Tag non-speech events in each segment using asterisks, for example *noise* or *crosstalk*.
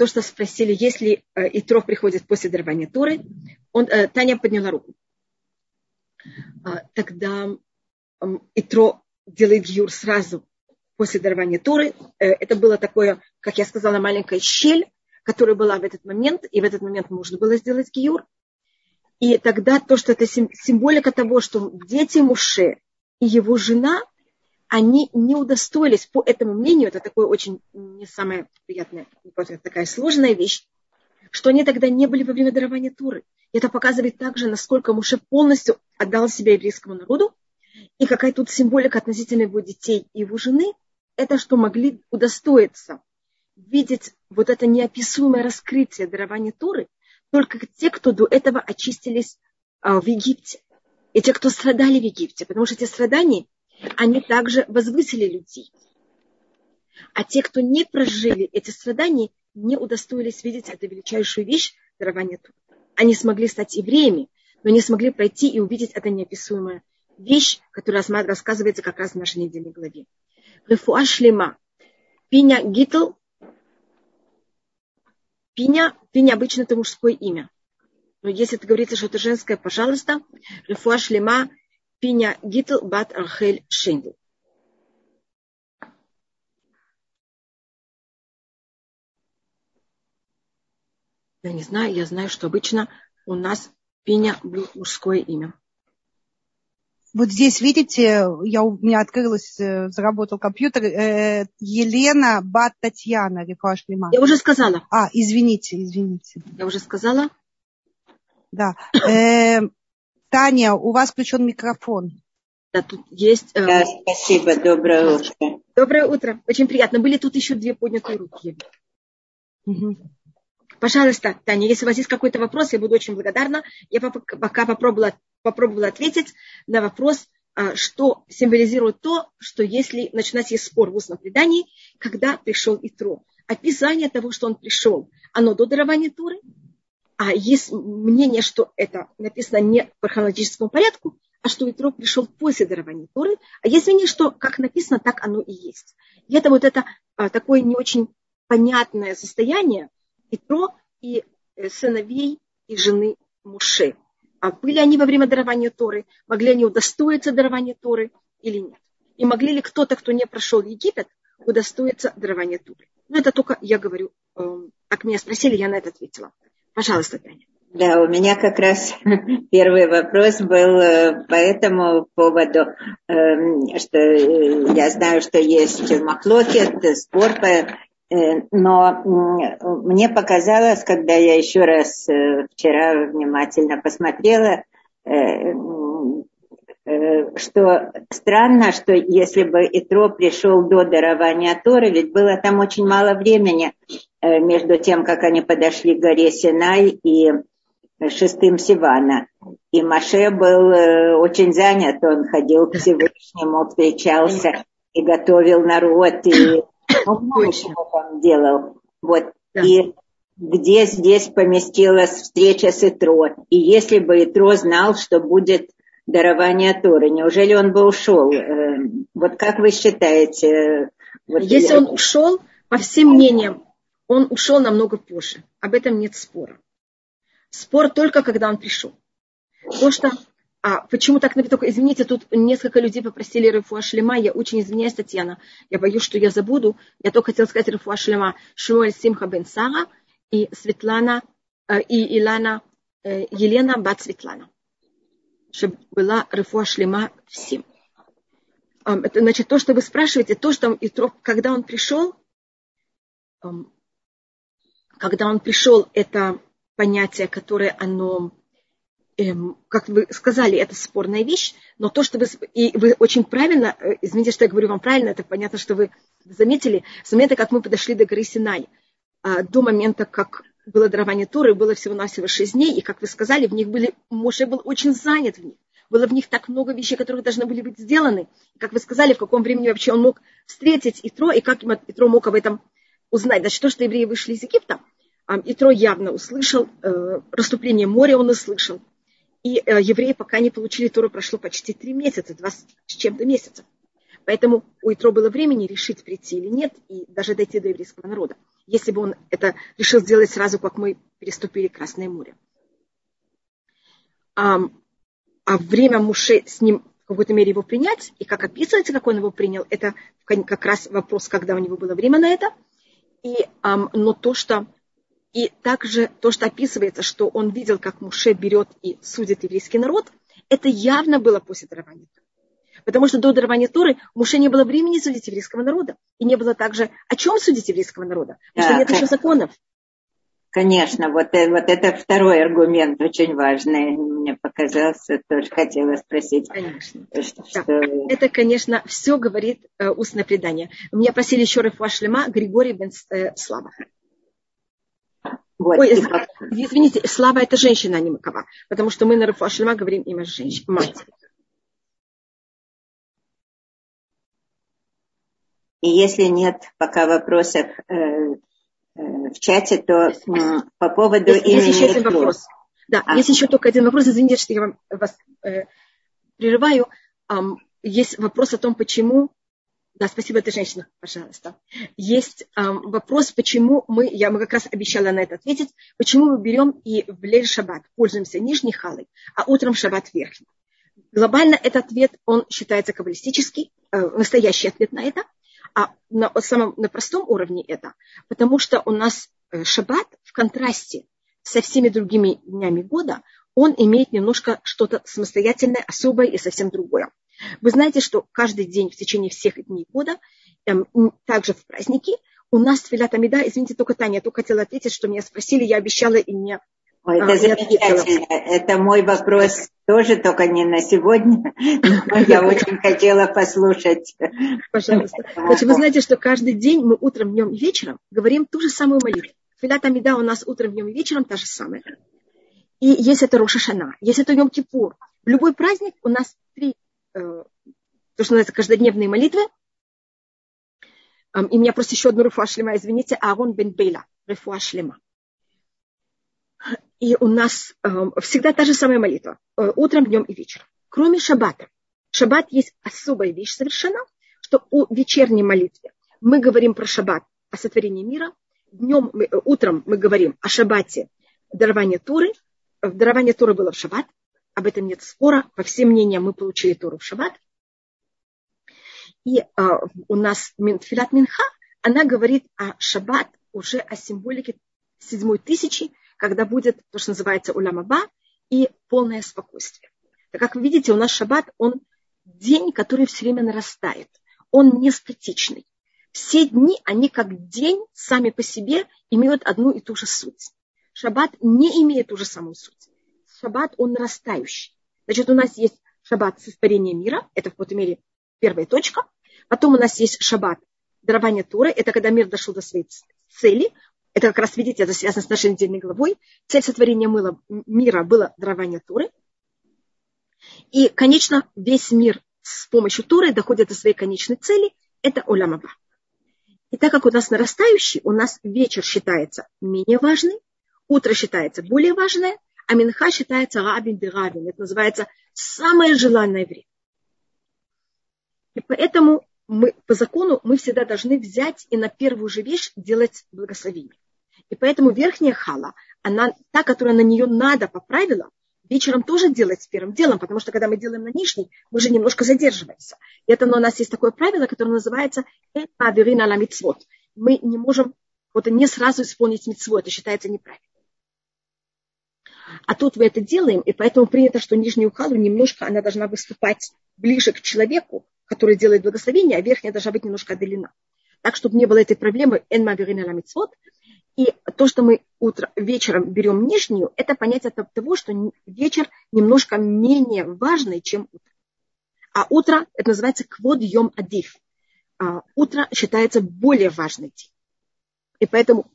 то, что спросили, если э, Итро приходит после дарования Торы, он, э, Таня подняла руку. А, тогда Итро делает гиюр сразу после дарования Торы. Э, это было такое, как я сказала, маленькая щель, которая была в этот момент, и в этот момент можно было сделать гиюр. И тогда то, что это символика того, что дети Муше и его жена, они не удостоились, по этому мнению, это такое очень не самая приятная, это такая сложная вещь, что они тогда не были во время дарования Туры. Это показывает также, насколько Муше полностью отдал себя еврейскому народу, и какая тут символика относительно его детей и его жены, это что могли удостоиться видеть вот это неописуемое раскрытие дарования Туры только те, кто до этого очистились а, в Египте. И те, кто страдали в Египте. Потому что эти страдания, они также возвысили людей. А те, кто не прожили эти страдания, не удостоились видеть эту величайшую вещь дарования Туры. Они смогли стать евреями, но не смогли пройти и увидеть это неописуемое вещь, которая рассказывается как раз в нашей недельной главе. Рефуа шлема. Пиня гитл. Пиня, пиня обычно это мужское имя. Но если это говорится, что это женское, пожалуйста. Рефуа шлема. Пиня гитл бат архель шендл. Я не знаю, я знаю, что обычно у нас Пиня мужское имя. Вот здесь, видите, я, у меня открылось, э, заработал компьютер. Э, Елена Бат Татьяна, Рифаш Лима. Я уже сказала. А, извините, извините. Я уже сказала. Да. Э, Таня, у вас включен микрофон. Да, тут есть... Э... Да, спасибо. Доброе утро. Доброе утро. Очень приятно. Были тут еще две поднятые руки. Угу. Пожалуйста, Таня, если у вас есть какой-то вопрос, я буду очень благодарна. Я пока попробовала, попробовала ответить на вопрос, а, что символизирует то, что если начинать есть спор в устном предании, когда пришел Итро. Описание того, что он пришел, оно до дарования Туры, а есть мнение, что это написано не по хронологическому порядку, а что Итро пришел после дарования Туры, а есть мнение, что как написано, так оно и есть. И это вот это а, такое не очень понятное состояние, Итро и э, сыновей и жены Муше. А были они во время дарования Торы? Могли они удостоиться дарования Торы или нет? И могли ли кто-то, кто не прошел Египет, удостоиться дарования Торы? Ну, это только я говорю, э, как меня спросили, я на это ответила. Пожалуйста, Таня. Да, у меня как раз *laughs* первый вопрос был э, по этому поводу, эм, что я знаю, что есть маклокет, спор по Э, но мне показалось, когда я еще раз э, вчера внимательно посмотрела, э, что странно, что если бы Итро пришел до дарования Торы, ведь было там очень мало времени между тем, как они подошли к горе Синай и шестым Сивана. И Маше был очень занят, он ходил к Всевышнему, встречался и готовил народ, и он много чего там делал. Вот. Да. И где здесь поместилась встреча с Итро. И если бы Итро знал, что будет дарование Торы, неужели он бы ушел? Э, вот как вы считаете? Вот если я... он ушел, по всем мнениям, он ушел намного позже. Об этом нет спора. Спор только, когда он пришел. То, что а почему так только, извините, тут несколько людей попросили Рифуа Шлема. Я очень извиняюсь, Татьяна. Я боюсь, что я забуду. Я только хотела сказать Рифуа Шлема Шмуэль Симха бен Сара и Светлана, э, и Илана, э, Елена Бат Светлана. Чтобы была Рифуа Шлема всем. Это, значит, то, что вы спрашиваете, то, что когда он пришел, когда он пришел, это понятие, которое оно эм, как вы сказали, это спорная вещь, но то, что вы, и вы очень правильно, э, извините, что я говорю вам правильно, это понятно, что вы заметили, с момента, как мы подошли до горы Синай, а, до момента, как было дарование Туры, было всего-навсего шесть дней, и, как вы сказали, в них были, Моше был очень занят в них. Было в них так много вещей, которые должны были быть сделаны. Как вы сказали, в каком времени вообще он мог встретить Итро, и как Итро мог об этом узнать. Значит, то, что евреи вышли из Египта, Итро явно услышал, э, расступление моря он услышал, и э, евреи пока не получили Тору, прошло почти три месяца, два с чем-то месяца. Поэтому у Итро было времени решить, прийти или нет, и даже дойти до еврейского народа. если бы он это решил сделать сразу, как мы переступили Красное море. А, а время Муше с ним в какой-то мере его принять, и как описывается, как он его принял, это как раз вопрос, когда у него было время на это. И, но то, что и также то, что описывается, что он видел, как Муше берет и судит еврейский народ, это явно было после дарования Потому что до дарования Торы Муше не было времени судить еврейского народа. И не было также, о чем судить еврейского народа. Потому что нет еще законов. Конечно, вот, э, вот это второй аргумент очень важный. Мне показался, тоже хотела спросить. Конечно. Что, да. что... Это, конечно, все говорит э, устное предание. Меня просили еще Рафуа Шлема Григорий Бен э, Слава. Вот, Ой, типа... извините, Слава это женщина, а не Макова. Потому что мы на Рафуа Шлема говорим имя женщины, мать. И если нет пока вопросов э, э, в чате, то э, по поводу есть, имени... Есть еще один вопрос. Да, а. есть еще только один вопрос. Извините, что я вам, вас э, прерываю. Um, есть вопрос о том, почему... Да, спасибо, эта женщина, пожалуйста. Есть um, вопрос, почему мы, я мы как раз обещала на это ответить, почему мы берем и в лель шаббат пользуемся нижней халой, а утром шаббат верхний. Глобально этот ответ, он считается каббалистический, э, настоящий ответ на это – а на, самом, на простом уровне это, потому что у нас э, шаббат в контрасте со всеми другими днями года, он имеет немножко что-то самостоятельное, особое и совсем другое. Вы знаете, что каждый день в течение всех дней года, эм, также в праздники, у нас Филат Амида, извините, только Таня, я только хотела ответить, что меня спросили, я обещала и не Ой, это а, замечательно. Это мой вопрос тоже, только не на сегодня. *laughs* Я очень хотела послушать. Пожалуйста. Значит, вы знаете, что каждый день мы утром, днем и вечером говорим ту же самую молитву. Филат Амида у нас утром, днем и вечером та же самая. И есть это Роша Шана, есть это Йом Кипур. В любой праздник у нас три, э, то, что называется, каждодневные молитвы. И у меня просто еще одну рефуа шлема, извините, Аарон бен Бейла, рефуа шлема. И у нас э, всегда та же самая молитва. Э, утром, днем и вечером. Кроме шаббата. Шаббат есть особая вещь совершенно, что у вечерней молитве мы говорим про шаббат, о сотворении мира. Днем, мы, э, утром мы говорим о шаббате, дарование Туры. Дарование Туры было в шаббат. Об этом нет спора. По всем мнениям мы получили Туру в шаббат. И э, у нас Филат Минха, она говорит о шаббат, уже о символике седьмой тысячи, когда будет то, что называется улямаба, и полное спокойствие. Так как вы видите, у нас шаббат, он день, который все время нарастает. Он не статичный. Все дни, они как день сами по себе имеют одну и ту же суть. Шаббат не имеет ту же самую суть. Шаббат, он нарастающий. Значит, у нас есть шаббат сотворения мира, это в какой-то мере первая точка. Потом у нас есть шаббат дарования Туры, это когда мир дошел до своей цели, это как раз, видите, это связано с нашей недельной главой. Цель сотворения мыла, мира было дарование Туры. И, конечно, весь мир с помощью Туры доходит до своей конечной цели. Это Олямаба. И так как у нас нарастающий, у нас вечер считается менее важный, утро считается более важное, а Минха считается рабин биравин. Это называется самое желанное время. И поэтому мы, по закону мы всегда должны взять и на первую же вещь делать благословение. И поэтому верхняя хала, она та, которая на нее надо по правилам, вечером тоже делать первым делом, потому что когда мы делаем на нижней, мы же немножко задерживаемся. И это у нас есть такое правило, которое называется «Аверина ла митцвот». Мы не можем вот не сразу исполнить митцву, это считается неправильно. А тут мы это делаем, и поэтому принято, что нижнюю халу немножко она должна выступать ближе к человеку, который делает благословение, а верхняя должна быть немножко отдалена. Так, чтобы не было этой проблемы «эн маверина ла митцвот», и то, что мы утро, вечером берем нижнюю, это понятие того, что вечер немножко менее важный, чем утро. А утро, это называется квод йом адив. А утро считается более важным день. И поэтому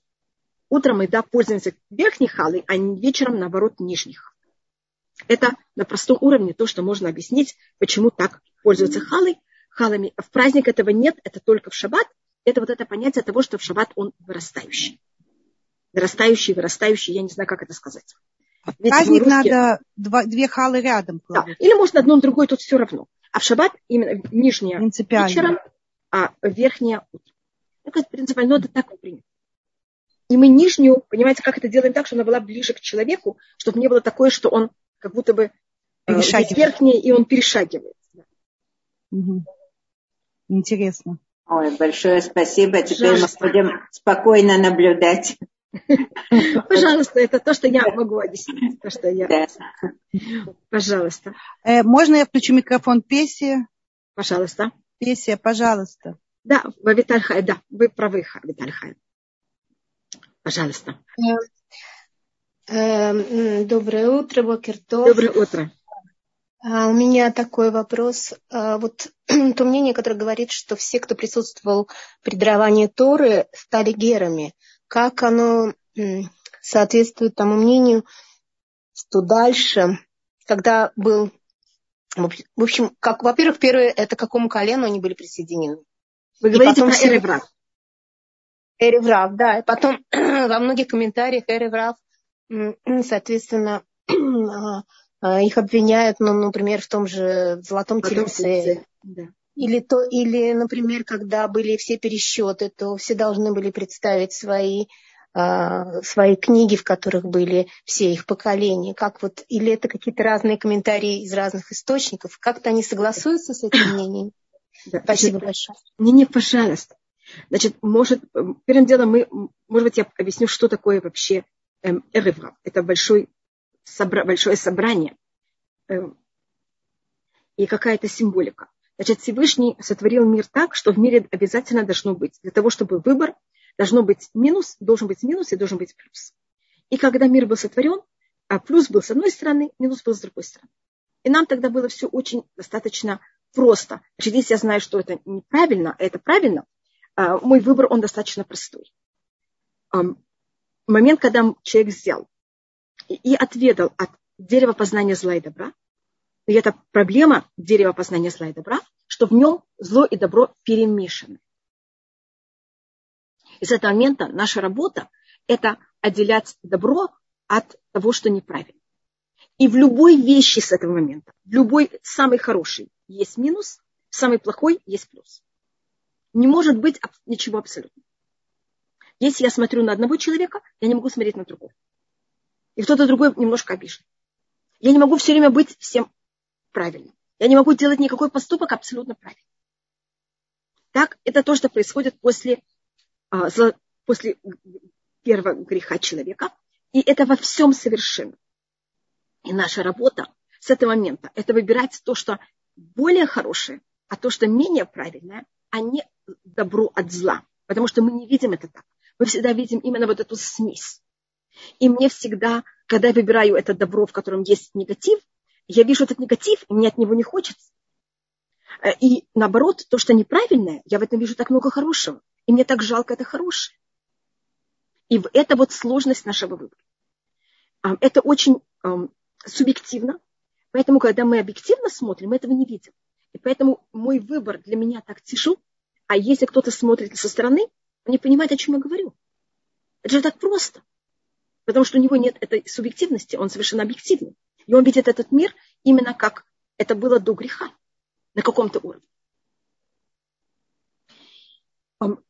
утром мы да, пользуемся верхней халой, а вечером, наоборот, нижних. Это на простом уровне то, что можно объяснить, почему так пользуются халой. халами. В праздник этого нет, это только в шаббат. Это вот это понятие того, что в шаббат он вырастающий вырастающий, вырастающий, я не знаю, как это сказать. Ведь Праздник русские... надо два, две халы рядом. Да. Или можно одно, другое, тут все равно. А в шаббат именно нижняя вечером, а верхняя утром. Это принципиально, но это так принято. И мы нижнюю, понимаете, как это делаем так, чтобы она была ближе к человеку, чтобы не было такое, что он как будто бы э, верхний, и он перешагивает. Угу. Интересно. Ой, большое спасибо. Теперь Пожалуйста. мы будем спокойно наблюдать. *laughs* Пожалуйста, это то, что я могу объяснить. То, что я... Да. Пожалуйста. Э, можно я включу микрофон Песи? Пожалуйста. Песия, пожалуйста. Да, Витальхай, да, вы правы, Витальхай. Пожалуйста. Э, э, доброе утро, Бокертов. Доброе утро. А, у меня такой вопрос. А, вот *clears throat* то мнение, которое говорит, что все, кто присутствовал при даровании Торы, стали герами. Как оно соответствует тому мнению, что дальше, когда был... В общем, как, во-первых, первое, это к какому колену они были присоединены. Вы говорите потом, про Эреврав. Эреврав, да. И потом *clears throat* во многих комментариях Эреврав, *clears throat* соответственно, а, их обвиняют, ну, например, в том же золотом тельце. Да. Или, то, или, например, когда были все пересчеты, то все должны были представить свои, э, свои книги, в которых были все их поколения. Как вот, или это какие-то разные комментарии из разных источников? Как-то они согласуются с этим мнением? *coughs* Да, Спасибо большое. Не, не, пожалуйста. Значит, может, первым делом мы, может быть, я объясню, что такое вообще эм, Эревра. Это большой собра, большое собрание э, и какая-то символика. Значит, Всевышний сотворил мир так, что в мире обязательно должно быть, для того, чтобы выбор, должно быть минус, должен быть минус и должен быть плюс. И когда мир был сотворен, а плюс был с одной стороны, минус был с другой стороны. И нам тогда было все очень достаточно просто. Значит, если я знаю, что это неправильно, а это правильно, а, мой выбор, он достаточно простой. Момент, когда человек взял и отведал от дерева познания зла и добра. И это проблема дерева познания зла и добра, что в нем зло и добро перемешаны. И с этого момента наша работа – это отделять добро от того, что неправильно. И в любой вещи с этого момента, в любой самый хороший есть минус, самый плохой есть плюс. Не может быть ничего абсолютно. Если я смотрю на одного человека, я не могу смотреть на другого и кто-то другой немножко обижен. Я не могу все время быть всем правильным. Я не могу делать никакой поступок абсолютно правильно. Так, это то, что происходит после, а, после первого греха человека. И это во всем совершенно. И наша работа с этого момента – это выбирать то, что более хорошее, а то, что менее правильное, а не добро от зла. Потому что мы не видим это так. Мы всегда видим именно вот эту смесь. И мне всегда, когда я выбираю это добро, в котором есть негатив, я вижу этот негатив, и мне от него не хочется. Э, и наоборот, то, что неправильное, я в этом вижу так много хорошего. И мне так жалко это хорошее. И это вот сложность нашего выбора. Это очень субъективно. Поэтому, когда мы объективно смотрим, мы этого не видим. И поэтому мой выбор для меня так тяжел. А если кто-то смотрит со стороны, он не понимает, о чем я говорю. Это же так просто. Потому что у него нет этой субъективности, он совершенно объективный. И он видит этот мир именно как это было до греха, на каком-то уровне.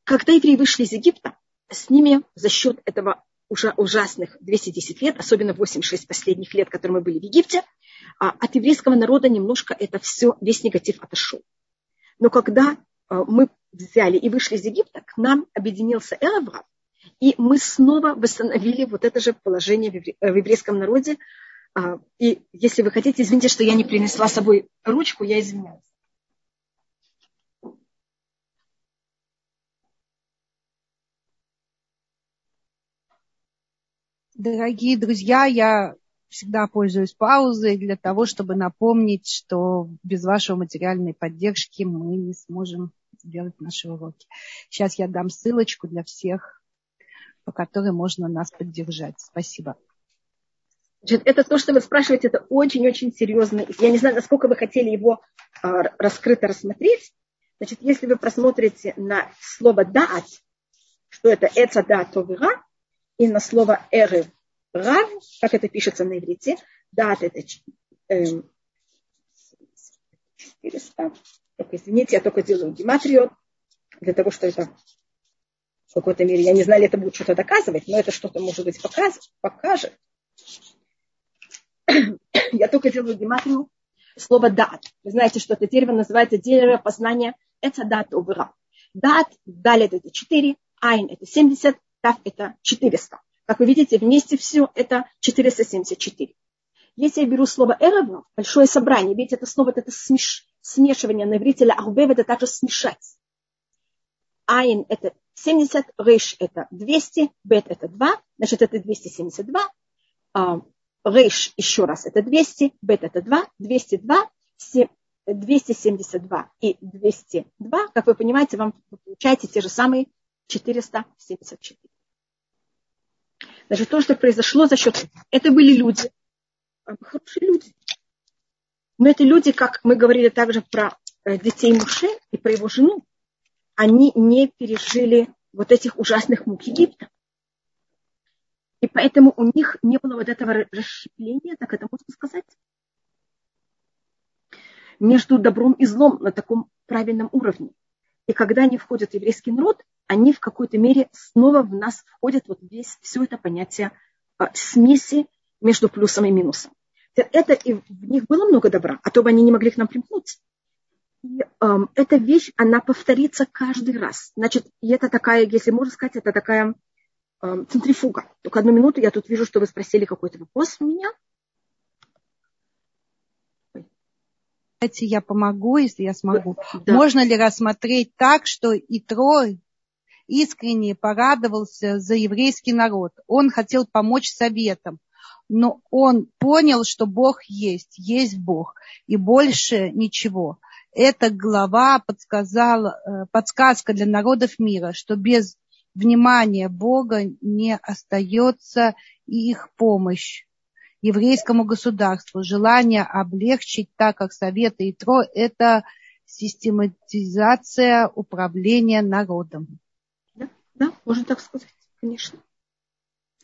Когда евреи вышли из Египта, с ними за счет этого уже ужасных 210 лет, особенно 8-6 последних лет, которые мы были в Египте, а, от еврейского народа немножко это все, весь негатив отошел. Но когда а, мы взяли и вышли из Египта, к нам объединился Элаврам, и мы снова восстановили вот это же положение в еврейском народе. А, и если вы хотите, извините, что я не принесла с собой ручку, я извиняюсь. Дорогие друзья, я всегда пользуюсь паузой для того, чтобы напомнить, что без вашей материальной поддержки мы не сможем сделать наши уроки. Сейчас я дам ссылочку для всех по которой можно нас поддержать. Спасибо. Значит, это то, что вы спрашиваете, это очень-очень серьезно. Я не знаю, насколько вы хотели его а, раскрыто рассмотреть. Значит, если вы просмотрите на слово «даат», что это «эца да товира», и на слово «эры рав», как это пишется на иврите, «даат» это э, 400. Только, извините, я только делаю гематрию для того, что это какой-то мере. Я не знаю, ли это будет что-то доказывать, но это что-то, может быть, показ, покажет. *coughs* Я только делаю гематрию слово дат. Вы знаете, что это дерево называется дерево познания. Это дат убра. Дат, далее это 4, айн это 70, тав это 400. Как вы видите, вместе все это 474. Если я беру слово эревно, большое собрание, ведь это снова это смеш, смешивание на иврите, ахбев это также смешать. Айн это 70, рейш это 200, бет это 2, значит это 272. А, рейш еще раз это 200, бет это 2, 202, 272 и 202, как вы понимаете, вам получаете те же самые 474. Даже то, что произошло за счет... Это были люди, а, хорошие люди. Но это люди, как мы говорили также про э, детей Муше и про его жену, они не пережили вот этих ужасных мук Египта. И поэтому у них не было вот этого расщепления, так это можно сказать, между добром и злом на таком правильном уровне. И когда они входят в еврейский народ, они в какой-то мере снова в нас входят вот весь, все это понятие а, смеси между плюсом и минусом. Это и в них было много добра, а то бы они не могли к нам примкнуть. И эм, эта вещь, она повторится каждый раз. Значит, и это такая, если можно сказать, это такая эм, центрифуга. Только одну минуту, я тут вижу, что вы спросили какой-то вопрос у меня. Давайте я помогу, если я смогу. Да. Можно ли рассмотреть так, что и Трой искренне порадовался за еврейский народ? Он хотел помочь советам, но он понял, что Бог есть, есть Бог, и больше ничего эта глава подсказала, э, подсказка для народов мира, что без внимания Бога не остается их помощь еврейскому государству. Желание облегчить, так как Советы и Тро – это систематизация управления народом. Да, да, можно так сказать, конечно.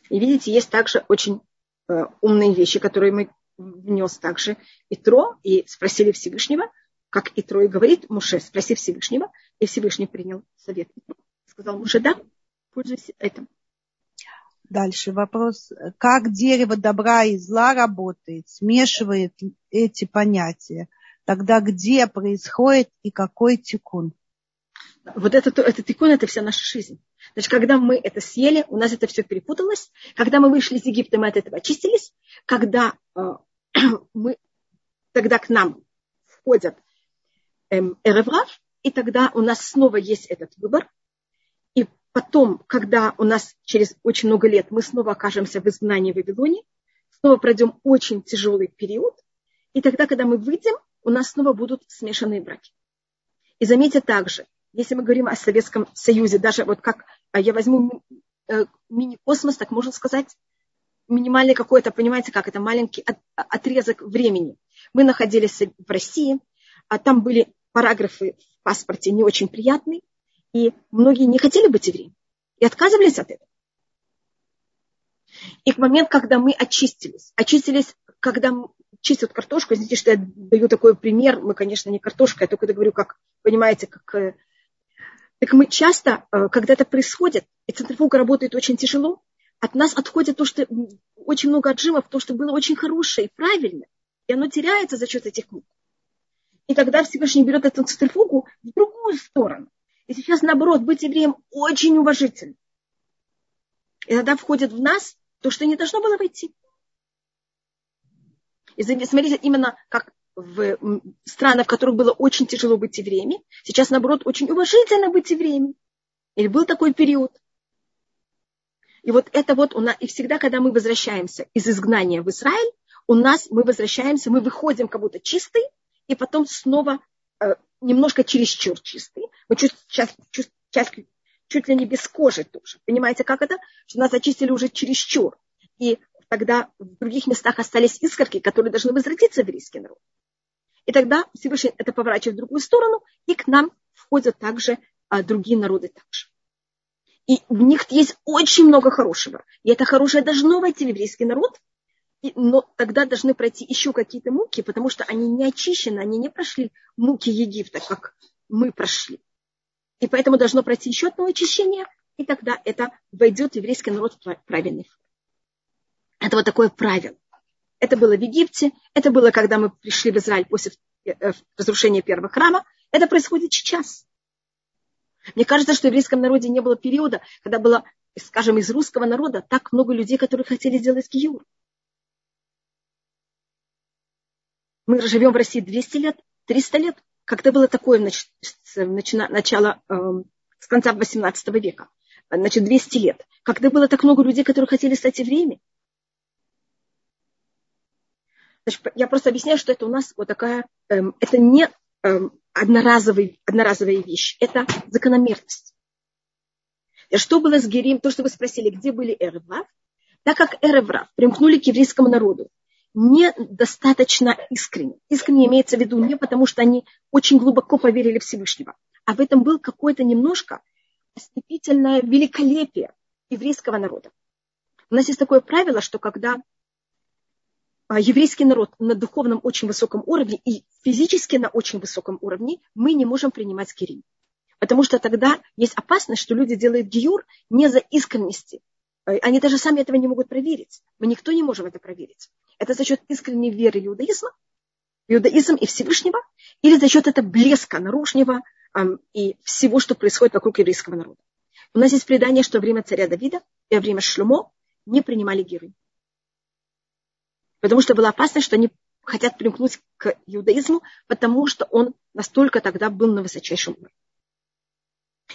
И видите, есть также очень э, умные вещи, которые мы внес также и Тро, и спросили Всевышнего – как и Трой говорит, Муше, спроси Всевышнего, и Всевышний принял совет. Сказал Муше, да, пользуйся этим. Дальше вопрос. Как дерево добра и зла работает, смешивает эти понятия? Тогда где происходит и какой тикун? Вот это, это тикун, это вся наша жизнь. Значит, когда мы это съели, у нас это все перепуталось. Когда мы вышли из Египта, мы от этого очистились. Когда э, *clears throat* мы, тогда к нам входят Эреврав, и тогда у нас снова есть этот выбор. И потом, когда у нас через очень много лет мы снова окажемся в изгнании в Вавилоне, снова пройдем очень тяжелый период, и тогда, когда мы выйдем, у нас снова будут смешанные браки. И заметьте также, если мы говорим о Советском Союзе, даже вот как а, я возьму э, мини-космос, так можно сказать, минимальный какой-то, понимаете, как это маленький отрезок времени. Мы находились в России, а там были параграфы в паспорте не очень приятные, и многие не хотели быть евреями и отказывались от этого. И к моменту, когда мы очистились, очистились, когда чистят картошку, извините, что я даю такой пример, мы, конечно, не картошка, я только это говорю, как, понимаете, как... Э, так мы часто, э, когда это происходит, и центрифуга работает очень тяжело, от нас отходит то, что очень много отжимов, то, что было очень хорошее и правильное, и оно теряется за счет этих мук. И тогда Всевышний берет эту центрифугу в другую сторону. И сейчас, наоборот, быть евреем очень уважительным. И тогда входит в нас то, что не должно было войти. И смотрите, именно как в странах, в которых было очень тяжело быть евреями, сейчас, наоборот, очень уважительно быть евреями. Или был такой период. И вот это вот у нас, и всегда, когда мы возвращаемся из изгнания в Израиль, у нас мы возвращаемся, мы выходим как будто чистый, и потом снова э, немножко чересчур чистый. Мы чуть, сейчас, чуть, сейчас, чуть ли не без кожи тоже. Понимаете, как это? Что нас очистили уже чересчур. И тогда в других местах остались искорки, которые должны возвратиться в еврейский народ. И тогда Всевышний это поворачивает в другую сторону, и к нам входят также а, другие народы также. И в них есть очень много хорошего. И это хорошее должно войти в еврейский народ, но тогда должны пройти еще какие-то муки, потому что они не очищены, они не прошли муки Египта, как мы прошли. И поэтому должно пройти еще одно очищение, и тогда это войдет в еврейский народ правильный Это вот такое правило. Это было в Египте, это было, когда мы пришли в Израиль после э, разрушения первого храма. Это происходит сейчас. Мне кажется, что в еврейском народе не было периода, когда было, скажем, из русского народа так много людей, которые хотели сделать гиюр. Мы живем в России 200 лет, 300 лет. Когда было такое начало, эм, с конца 18 века, значит, 200 лет. Когда было так много людей, которые хотели стать евреями. Значит, я просто объясняю, что это у нас вот такая, эм, это не эм, одноразовый, одноразовая вещь, это закономерность. И что было с Герим, то, что вы спросили, где были Эреврав, так как Эреврав примкнули к еврейскому народу, недостаточно искренне. Искренне имеется в виду не потому, что они очень глубоко поверили Всевышнего, а в этом был какое-то немножко ослепительное великолепие еврейского народа. У нас есть такое правило, что когда а, еврейский народ на духовном очень высоком уровне и физически на очень высоком уровне, мы не можем принимать гирим. Потому что тогда есть опасность, что люди делают гиюр не за искренности. Они даже сами этого не могут проверить. Мы никто не можем это проверить. Это за счет искренней веры иудаизма, иудаизм и Всевышнего, или за счет этого блеска наружного эм, и всего, что происходит вокруг еврейского народа. У нас есть предание, что во время царя Давида и во время Шлюмо не принимали гиры. Потому что была опасность, что они хотят примкнуть к иудаизму, потому что он настолько тогда был на высочайшем уровне.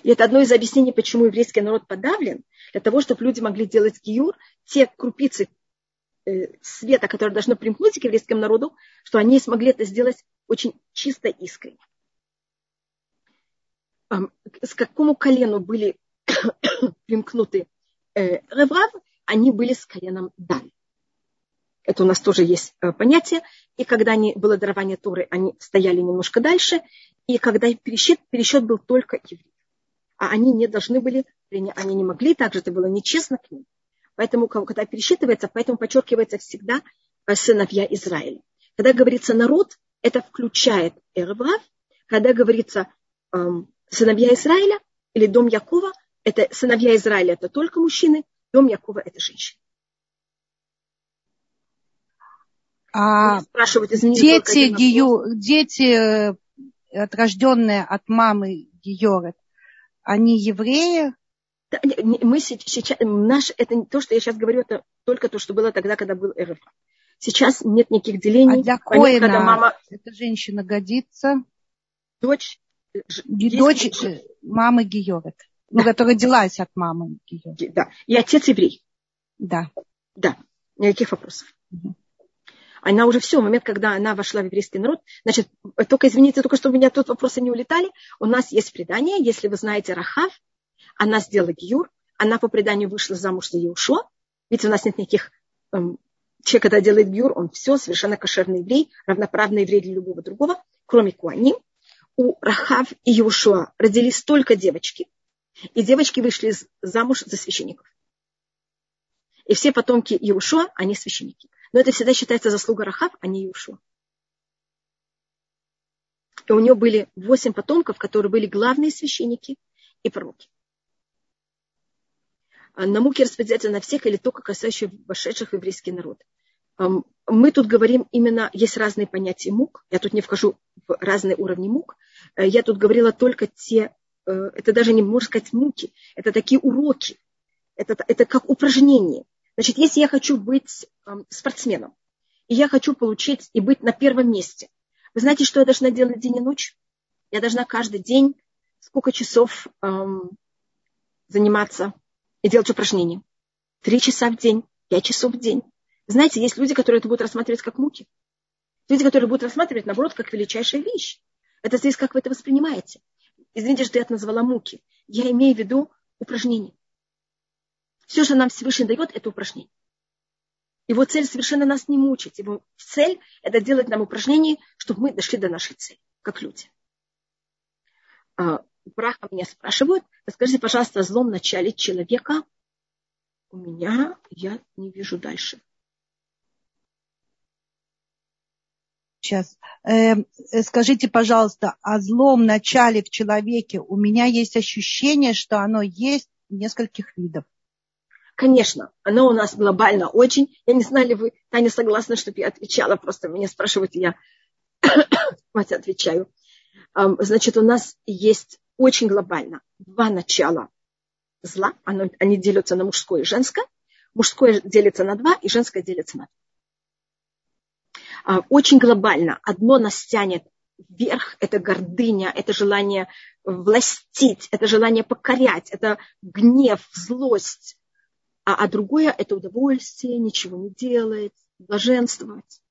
И это одно из объяснений, почему еврейский народ подавлен, для того, чтобы люди могли делать гиюр, те крупицы Э, света, которое должно примкнуть к еврейскому народу, что они смогли это сделать очень чисто искренне. С какому колену были *coughs* примкнуты э, Реврав, они были с коленом Дан. Это у нас тоже есть э, понятие. И когда они, было дарование Торы, они стояли немножко дальше. И когда пересчет, пересчет был только евреев. А они не должны были, они не могли, также это было нечестно к ним. Поэтому, когда пересчитывается, поэтому подчеркивается всегда сыновья Израиля. Когда говорится народ, это включает Эрврав. Когда говорится эм, сыновья Израиля или дом Якова, это сыновья Израиля, это только мужчины, дом Якова это женщины. А спрашивают, извините, дети, гию, дети, э, рожденные от мамы Георет, они евреи? мы сейчас, наш, это то, что я сейчас говорю, это только то, что было тогда, когда был РФ. Сейчас нет никаких делений. А для Коина когда мама... эта женщина годится? Дочь. Дочь женщина. мамы Георет. Ну, да. Ну, которая родилась от мамы Георет. Да. И отец еврей. Да. Да. Никаких вопросов. Угу. Она уже все, момент, когда она вошла в еврейский народ, значит, только извините, только что у меня тут вопросы не улетали. У нас есть предание, если вы знаете Рахав, она сделала гиюр, она по преданию вышла замуж за Иушо, ведь у нас нет никаких... Эм, человек, когда делает гиюр, он все, совершенно кошерный еврей, равноправный еврей для любого другого, кроме Куани. У Рахав и Иушуа родились только девочки, и девочки вышли замуж за священников. И все потомки Иушуа, они священники. Но это всегда считается заслуга Рахав, а не Иушуа. И у нее были восемь потомков, которые были главные священники и пророки. А на муки распределяются на всех или только касающие вошедших в еврейский народ. Мы тут говорим именно, есть разные понятия мук. Я тут не вхожу в разные уровни мук. Э, я тут говорила только те, э, это даже не можно сказать муки, это такие уроки. Это, это как упражнение. Значит, если я хочу быть спортсменом, и я хочу получить и быть на первом месте, вы знаете, что я должна делать день и ночь? Я должна каждый день сколько часов эм, заниматься и делать упражнения. Три часа в день, пять часов в день. Знаете, есть люди, которые это будут рассматривать как муки. Люди, которые будут рассматривать, наоборот, как величайшая вещь. Это здесь, как вы это воспринимаете. Извините, что я это назвала муки. Я имею в виду упражнения. Все, что нам Всевышний дает, это упражнение. Его цель совершенно нас не мучить. Его цель – это делать нам упражнения, чтобы мы дошли до нашей цели, как люди. А, Браха меня спрашивают, расскажите, пожалуйста, о злом начале человека. У меня я не вижу дальше. Сейчас. Э, скажите, пожалуйста, о злом начале в человеке. У меня есть ощущение, что оно есть нескольких видов. Конечно, оно у нас глобально очень. Я не знаю, ли вы, Таня, согласна, чтобы я отвечала, просто меня спрашивают, я *coughs* мать отвечаю. Значит, у нас есть очень глобально два начала зла. Они делятся на мужское и женское. Мужское делится на два, и женское делится на два. Очень глобально. Одно нас тянет вверх, это гордыня, это желание властить, это желание покорять, это гнев, злость, а, а другое – это удовольствие, ничего не делать, блаженствовать.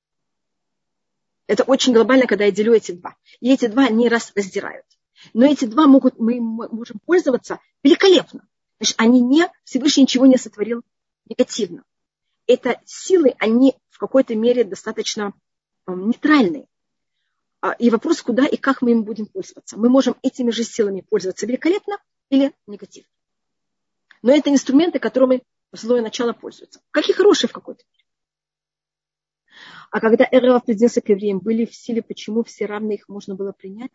Это очень глобально, когда я делю эти два. И эти два не раз раздирают. Но эти два могут, мы можем пользоваться великолепно. Значит, они не, Всевышний ничего не сотворил негативно. Это силы, они в какой-то мере достаточно э, нейтральные. А, и вопрос, куда и как мы им будем пользоваться. Мы можем этими же силами пользоваться великолепно или негативно. Но это инструменты, которыми злое начало пользуется. Как и хорошие в какой-то мере. А когда Эрова присоединился к евреям, были в силе, почему все равны, их можно было принять?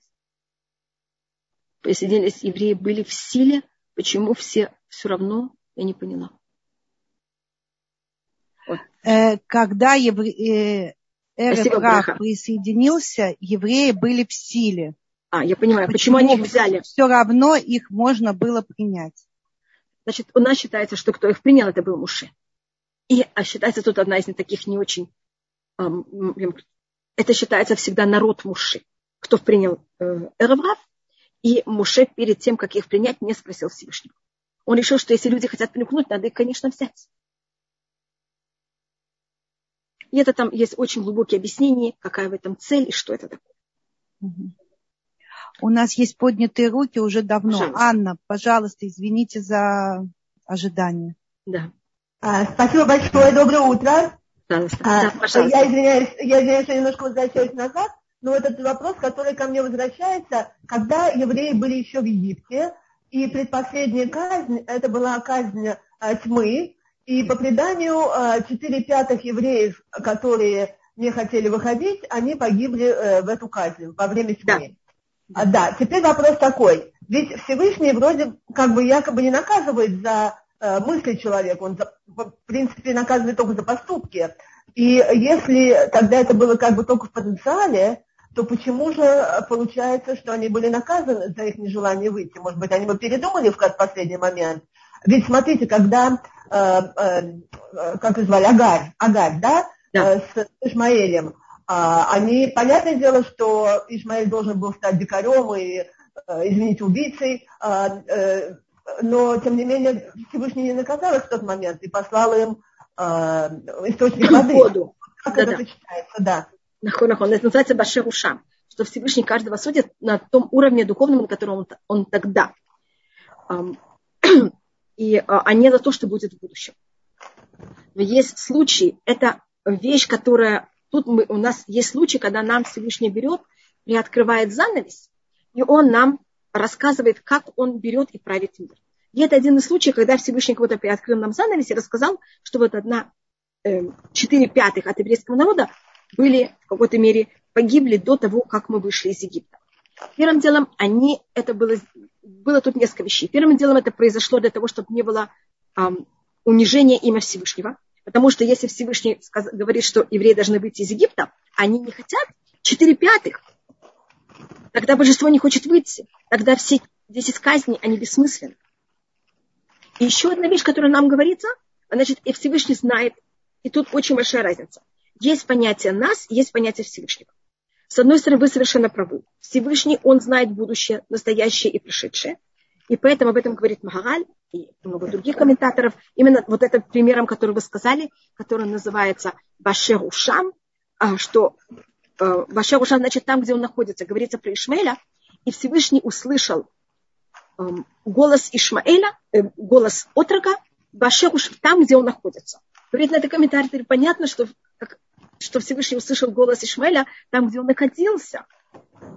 Присоединились евреи, были в силе, почему все все равно, я не поняла. Вот. Э, когда евре... Эрев присоединился, евреи были в силе. А, я понимаю, почему, почему они их взяли? Все равно их можно было принять. Значит, у нас считается, что кто их принял, это был Муше. И а считается тут одна из таких не очень... Это считается всегда народ Муши, кто принял э, Эраврав. И Муше перед тем, как их принять, не спросил Всевышнего. Он решил, что если люди хотят примкнуть, надо их, конечно, взять. И это там есть очень глубокие объяснения, какая в этом цель и что это такое. У нас есть поднятые руки уже давно. Пожалуйста. Анна, пожалуйста, извините за ожидание. Да. А, спасибо большое, доброе утро. Пожалуйста. А, да, пожалуйста. Я извиняюсь, я извиняюсь, я немножко возвращаюсь назад, но этот вопрос, который ко мне возвращается, когда евреи были еще в Египте, и предпоследняя казнь, это была казнь а, тьмы, и по преданию а, четыре пятых евреев, которые не хотели выходить, они погибли э, в эту казнь во время тьмы. Да. Да, теперь вопрос такой. Ведь Всевышний вроде как бы якобы не наказывает за э, мысли человека, он за, в принципе наказывает только за поступки. И если тогда это было как бы только в потенциале, то почему же получается, что они были наказаны за их нежелание выйти? Может быть, они бы передумали в последний момент? Ведь смотрите, когда, э, э, как их звали, Агарь, Агарь, да, да. Э, с Ишмаэлем, а, они, понятное дело, что Ишмаэль должен был стать дикарем и, э, извините, убийцей, а, э, но, тем не менее, Всевышний не наказал их в тот момент и послал им а, источник воды. Воду. Как да, это да. читается, да. Нахон, нахон. Это называется Башерушам, что Всевышний каждого судит на том уровне духовном, на котором он, он тогда. *clears throat* И, а не за то, что будет в будущем. Но есть случаи, это вещь, которая Тут мы, у нас есть случай, когда нам Всевышний берет, приоткрывает занавес, и он нам рассказывает, как он берет и правит мир. И это один из случаев, когда Всевышний кого-то приоткрыл нам занавес и рассказал, что вот одна, э, четыре пятых от еврейского народа были в какой-то мере погибли до того, как мы вышли из Египта. Первым делом они, это было, было тут несколько вещей. Первым делом это произошло для того, чтобы не было эм, унижения имя Всевышнего. Потому что если Всевышний говорит, что евреи должны выйти из Египта, они не хотят, четыре пятых, тогда божество не хочет выйти. Тогда все десять казней, они бессмысленны. И еще одна вещь, которая нам говорится, значит, и Всевышний знает, и тут очень большая разница. Есть понятие нас, есть понятие Всевышнего. С одной стороны, вы совершенно правы. Всевышний, он знает будущее, настоящее и пришедшее. И поэтому об этом говорит Магараль и много других комментаторов. Именно вот это примером, который вы сказали, который называется Башер Ушам, а, что э, Башер Ушам, значит, там, где он находится, говорится про Ишмаэля, и Всевышний услышал эм, голос Ишмаэля, э, голос отрока, Башер Ушам, там, где он находится. Говорит на это комментарий, понятно, что, что Всевышний услышал голос Ишмаэля там, где он находился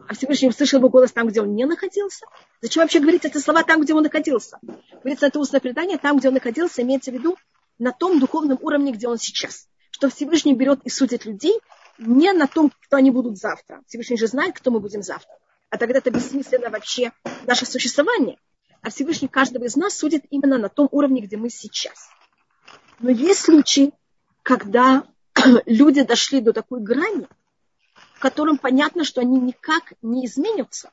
а Всевышний услышал его голос там, где он не находился. Зачем вообще говорить эти слова там, где он находился? Говорится, это устное предание, там, где он находился, имеется в виду на том духовном уровне, где он сейчас. Что Всевышний берет и судит людей не на том, кто они будут завтра. Всевышний же знает, кто мы будем завтра. А тогда это бессмысленно вообще наше существование. а Всевышний каждого из нас судит именно на том уровне, где мы сейчас. Но есть случаи, когда *clears throat* люди дошли до такой грани, в котором понятно, что они никак не изменятся.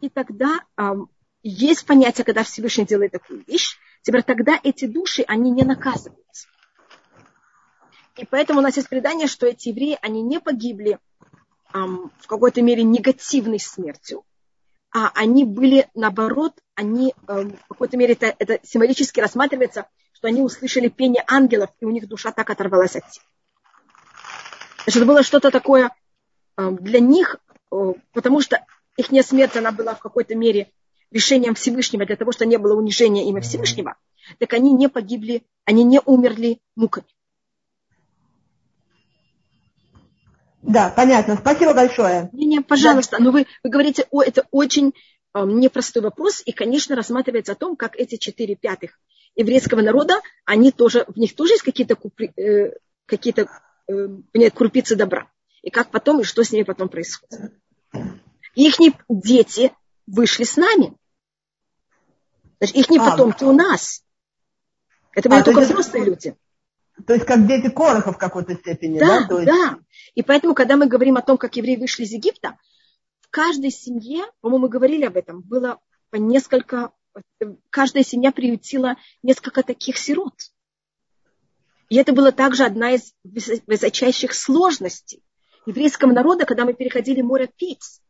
И тогда эм, есть понятие, когда Всевышний делает такую вещь, теперь тогда эти души, они не наказываются. И поэтому у нас есть предание, что эти евреи, они не погибли эм, в какой-то мере негативной смертью, а они были, наоборот, они эм, в какой-то мере это, это символически рассматривается, что они услышали пение ангелов, и у них душа так оторвалась от тела. Значит, было что-то такое для них, потому что их смерть, она была в какой-то мере решением Всевышнего для того, чтобы не было унижения имя Всевышнего, так они не погибли, они не умерли муками. Да, понятно. Спасибо большое. Не, не, пожалуйста. Да. Но вы, вы говорите, о, это очень э, непростой вопрос, и, конечно, рассматривается о том, как эти четыре пятых еврейского народа, они тоже, в них тоже есть какие-то, э, какие-то э, крупицы добра. И как потом, и что с ними потом происходит. Их дети вышли с нами. Значит, их а, потомки у нас. Это были а, только взрослые люди. То есть как дети Короха в какой-то степени, да? Да, есть... да. И поэтому, когда мы говорим о том, как евреи вышли из Египта, в каждой семье, по-моему, мы говорили об этом, было по несколько, каждая семья приютила несколько таких сирот. И это была также одна из высочайших сложностей еврейского народа, когда мы переходили море пить.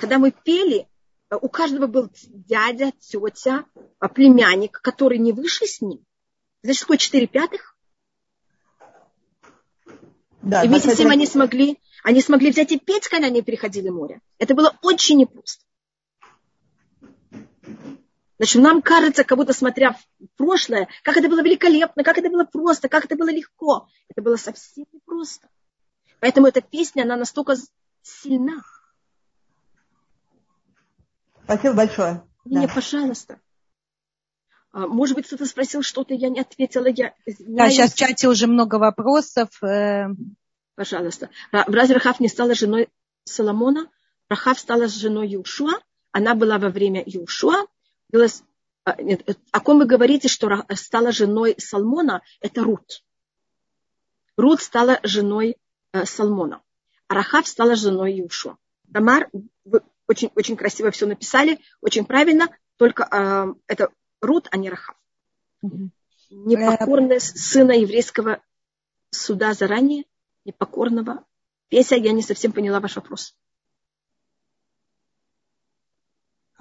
Когда мы пели, у каждого был дядя, тетя, племянник, который не вышли с ним. Значит, такое четыре пятых. Да, и вместе с тем они смогли, они смогли взять и петь, когда они переходили море. Это было очень непросто. Значит, нам кажется, как будто смотря в прошлое, как это было великолепно, как это было просто, как это было легко. Это было совсем непросто. Поэтому эта песня, она настолько сильна. Спасибо большое. Не, да. пожалуйста. А, может быть, кто-то спросил что-то, я не ответила. Я Да, сейчас в чате уже много вопросов. Э. Пожалуйста. Разве Рахав не стала женой Соломона? Рахав стала женой Юшуа. Она была во время Юшуа. А, нет, о ком вы говорите, что стала женой Салмона? Это Рут. Рут стала женой э, Салмона. А Рахав стала женой Юшуа. Тамар, вы очень, очень красиво все написали, очень правильно, только э, это Рут, а не Рахав. Угу. Непокорность сына еврейского суда заранее, непокорного. Песя, я не совсем поняла ваш вопрос.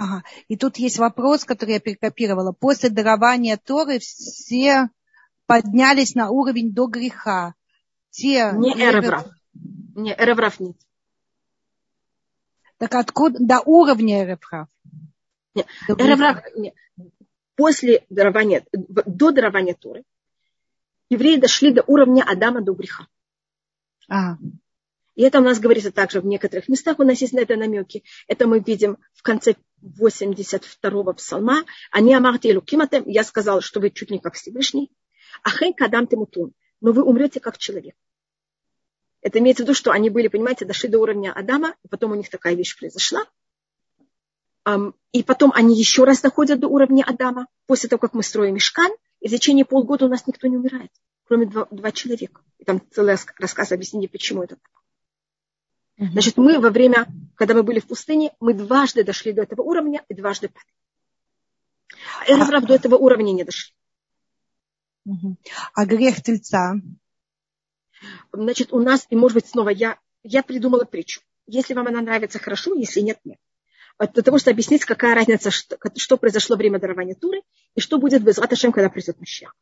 Ага. И тут есть вопрос, который я перекопировала. После дарования Торы все поднялись на уровень до греха. Те не Эреврав. Не, Эреврав нет. Так откуда? До уровня Эреврав, нет после дарования, до дарования Торы, евреи дошли до уровня Адама до греха. А. И это у нас говорится также в некоторых местах, у нас есть на это намеки. Это мы видим в конце 82-го псалма. Они амарти лукиматем, я сказал, что вы чуть не как Всевышний. Ахей кадам темутун, но вы умрете как человек. Это имеется в виду, что они были, понимаете, дошли до уровня Адама, и потом у них такая вещь произошла, и потом они еще раз доходят до уровня Адама, после того, как мы строим мешкан, и в течение полгода у нас никто не умирает, кроме два, два человека. И там целый рассказ объяснения, почему это так. Значит, мы во время, когда мы были в пустыне, мы дважды дошли до этого уровня и дважды падали. А Эраврав до этого уровня не дошли. А грех тельца? Значит, у нас, и может быть снова, я, я придумала притчу. Если вам она нравится, хорошо, если нет, нет для того, чтобы объяснить, какая разница, что, что произошло во время дарования Туры и что будет без Раташем, когда придет Мещах.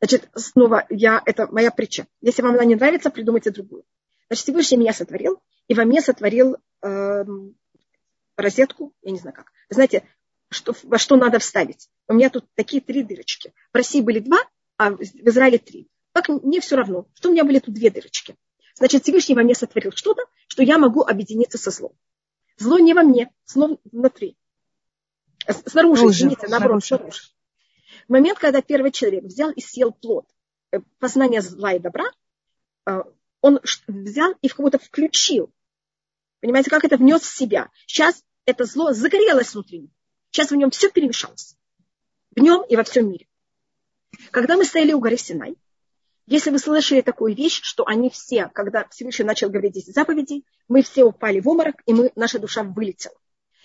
Значит, снова, я, это моя притча. Если вам она не нравится, придумайте другую. Значит, Всевышний меня сотворил, и во мне сотворил э, розетку, я не знаю как. Вы знаете, что, во что надо вставить. У меня тут такие три дырочки. В России были два, а в Израиле три. Как мне все равно, что у меня были тут две дырочки. Значит, Всевышний во мне сотворил что-то, что я могу объединиться со злом. Зло не во мне, зло внутри. Снаружи, Снаружи извините, наоборот, снаружи. В момент, когда первый человек взял и съел плод э, познания зла и добра, э, он взял и в кого-то включил. Понимаете, как это внес в себя. Сейчас это зло загорелось внутри. Сейчас в нем все перемешалось. В нем и во всем мире. Когда мы стояли у горы Синай, если вы слышали такую вещь, что они все, когда Всевышний начал говорить 10 заповедей, мы все упали в обморок, и мы, наша душа вылетела.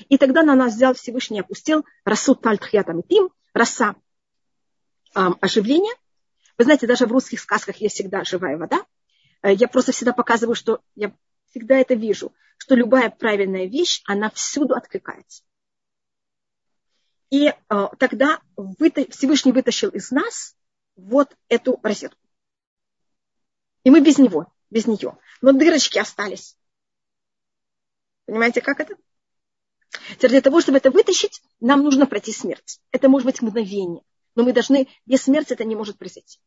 И тогда на нас взял Всевышний и опустил расу тальтхьятам и тим, роса эм, оживления. Вы знаете, даже в русских сказках есть всегда живая вода. Э, я просто всегда показываю, что я всегда это вижу, что любая правильная вещь, она всюду откликается. И э, тогда выта- Всевышний вытащил из нас вот эту розетку. И мы без него, без нее. Но дырочки остались. Понимаете, как это? Теперь для того, чтобы это вытащить, нам нужно пройти смерть. Это может быть мгновение. Но мы должны, без смерти это не может произойти.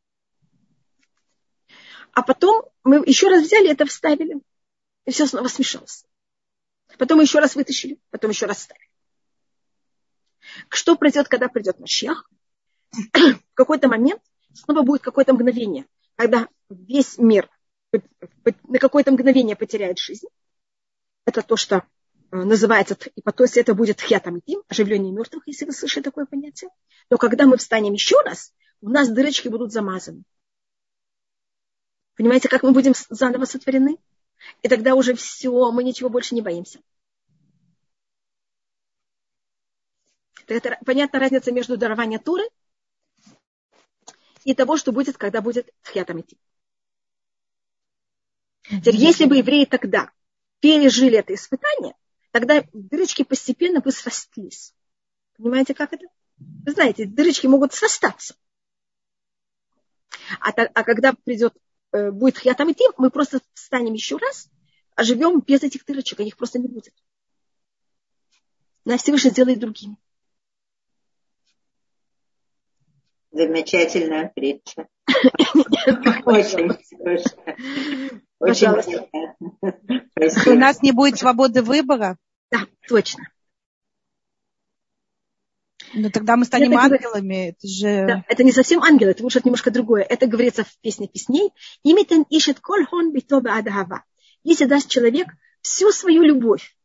А потом мы еще раз взяли это, вставили, и все снова смешалось. Потом еще раз вытащили, потом еще раз вставили. Что произойдет, когда придет Машьях? В какой-то момент снова будет какое-то мгновение, когда весь мир на какое-то мгновение потеряет жизнь. Это то, что э, называется, и потом это будет хьятам тим, оживление мертвых, если вы слышали такое понятие. Но когда мы встанем еще раз, у нас дырочки будут замазаны. Понимаете, как мы будем заново сотворены? И тогда уже все, мы ничего больше не боимся. Это понятна разница между дарованием Туры и того, что будет, когда будет тхьятам идти. Теперь, если бы евреи тогда пережили это испытание, тогда дырочки постепенно бы срастились. Понимаете, как это? Вы знаете, дырочки могут срастаться. А, а когда придет, э, будет хьятам идти, мы просто встанем еще раз, а живем без этих дырочек, а их просто не будет. Нас Всевышний сделает другими. Замечательная притча. *laughs* Очень Очень У нас не будет свободы выбора? Да, точно. Но тогда мы станем это ангелами. Это же... Да, это не совсем ангелы, это уже немножко другое. Это говорится в песне песней. Имитен ищет кольхон битобе адагава. Если даст человек всю свою любовь,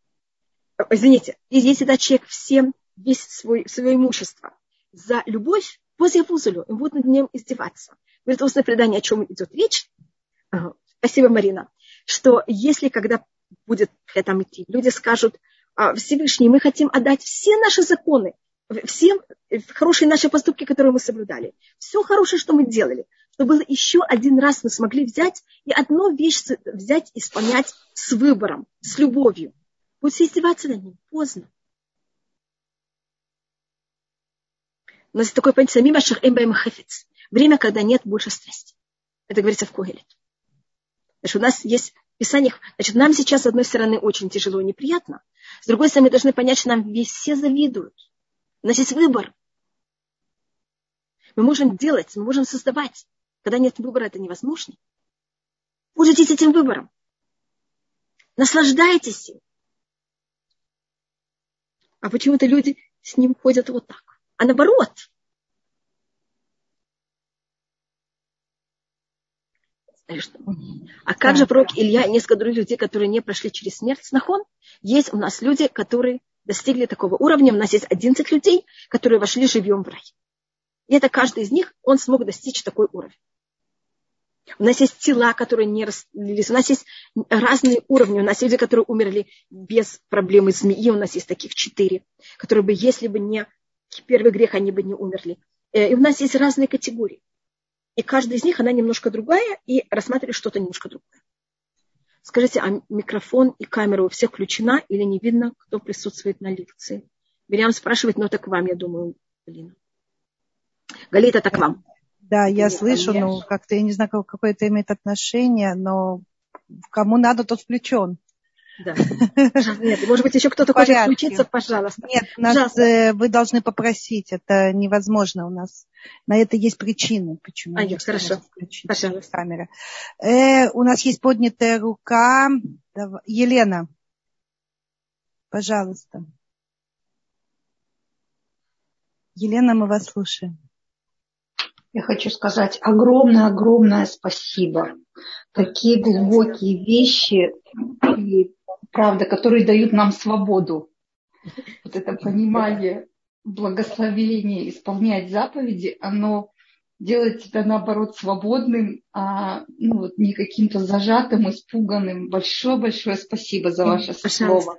извините, если даст человек всем весь свой, свое имущество за любовь, возле Вузулю, им будут над ним издеваться. Говорит устное предание, о чем идет речь. Спасибо, Марина. Что если, когда будет там идти, люди скажут, «А, Всевышний, мы хотим отдать все наши законы, все хорошие наши поступки, которые мы соблюдали, все хорошее, что мы делали, чтобы еще один раз мы смогли взять и одну вещь взять и исполнять с выбором, с любовью. Будете издеваться над ним поздно. У нас есть такое понятие «мима шахэмбэм хафец» – время, когда нет больше страсти. Это говорится в Когеле. Значит, у нас есть Писание, значит, нам сейчас, с одной стороны, очень тяжело и неприятно, с другой стороны, мы должны понять, что нам все завидуют. У нас есть выбор. Мы можем делать, мы можем создавать. Когда нет выбора, это невозможно. Пользуйтесь этим выбором. Наслаждайтесь им. А почему-то люди с ним ходят вот так а наоборот. А как же пророк Илья и несколько других людей, которые не прошли через смерть нахон? Есть у нас люди, которые достигли такого уровня. У нас есть 11 людей, которые вошли живьем в рай. И это каждый из них, он смог достичь такой уровень. У нас есть тела, которые не растлились. У нас есть разные уровни. У нас есть люди, которые умерли без проблемы змеи. У нас есть таких четыре, которые бы, если бы не первый грех, они бы не умерли. Э, и у нас есть разные категории. И каждая из них, она немножко другая, и рассматривает что-то немножко другое. Скажите, а микрофон и камера у всех включена или не видно, кто присутствует на лекции? Мириам спрашивает, но это к вам, я думаю, Галина. Галита, это к вам. Да, я Нет, слышу, но как-то я не знаю, какое это имеет отношение, но кому надо, тот включен. Да. *laughs* Нет, может быть, еще кто-то хочет включиться, пожалуйста. Нет, нас, пожалуйста. Э, вы должны попросить. Это невозможно у нас. На это есть причины, почему. А, нет, хорошо. Пожалуйста. Камера. Э, у нас есть поднятая рука. Елена, пожалуйста. Елена, мы вас слушаем. Я хочу сказать огромное-огромное спасибо. Такие глубокие вещи и правда, которые дают нам свободу. Вот это понимание благословение исполнять заповеди, оно делает тебя, наоборот, свободным, а ну, вот, не каким-то зажатым, испуганным. Большое-большое спасибо за ваше Пожалуйста. слово.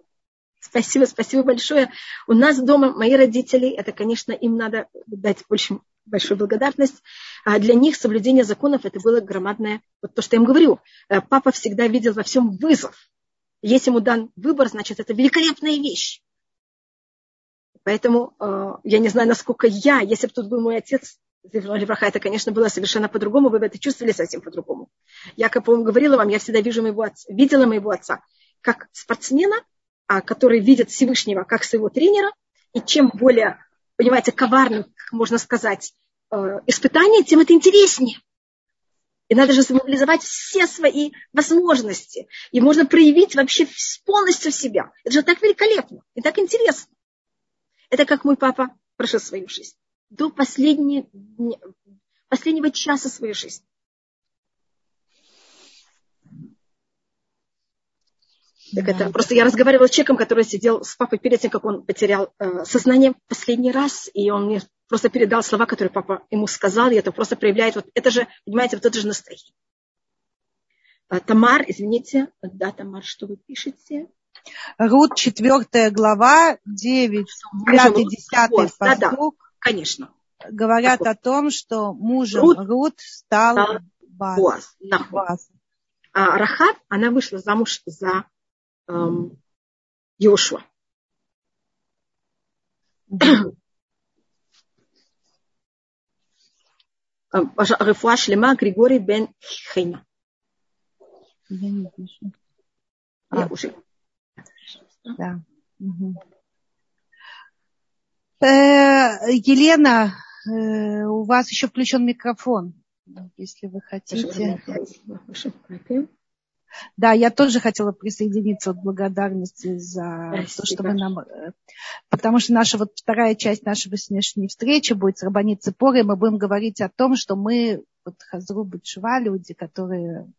Спасибо, спасибо большое. У нас дома мои родители, это, конечно, им надо дать больше, большую благодарность. А для них соблюдение законов это было громадное, вот то, что я им говорю. Э, папа всегда видел во всем вызов. Если ему дан выбор, значит, это великолепная вещь. Поэтому э, я не знаю, насколько я, если бы тут был мой отец, Левраха, это, конечно, было совершенно по-другому, вы бы это чувствовали совсем по-другому. Я, как по говорила вам, я всегда вижу моего отца, видела моего отца как спортсмена, а, который видит Всевышнего как своего тренера, и чем более, понимаете, коварным, как можно сказать, э, испытание, тем это интереснее. И надо же мобилизовать все свои возможности. И можно проявить вообще полностью себя. Это же так великолепно и так интересно. Это как мой папа прошел свою жизнь до последнего, последнего часа своей жизни. Так это просто я разговаривала с человеком, который сидел с папой перед тем, как он потерял э, сознание последний раз, и он мне просто передал слова, которые папа ему сказал, и это просто проявляет, вот это же, понимаете, вот это же настроение. Э, Тамар, извините, да, Тамар, что вы пишете? Рут, четвертая глава, девять, пятый, десятый да, да. Конечно. Говорят так. о том, что мужем Рут, Рут стал да. Боаз. Боаз. А Рахат, она вышла замуж за Йошуа. Рефуа Шлема Григорий Бен Хейна. Да. Э, Елена, э, у вас еще включен микрофон, если вы хотите. Спасибо. Да, я тоже хотела присоединиться от благодарности за Спасибо. то, что вы нам... Э, потому что наша вот вторая часть нашего сегодняшней встречи будет с Рабанит Цепорой. Мы будем говорить о том, что мы, вот Хазру Бачува, люди, которые...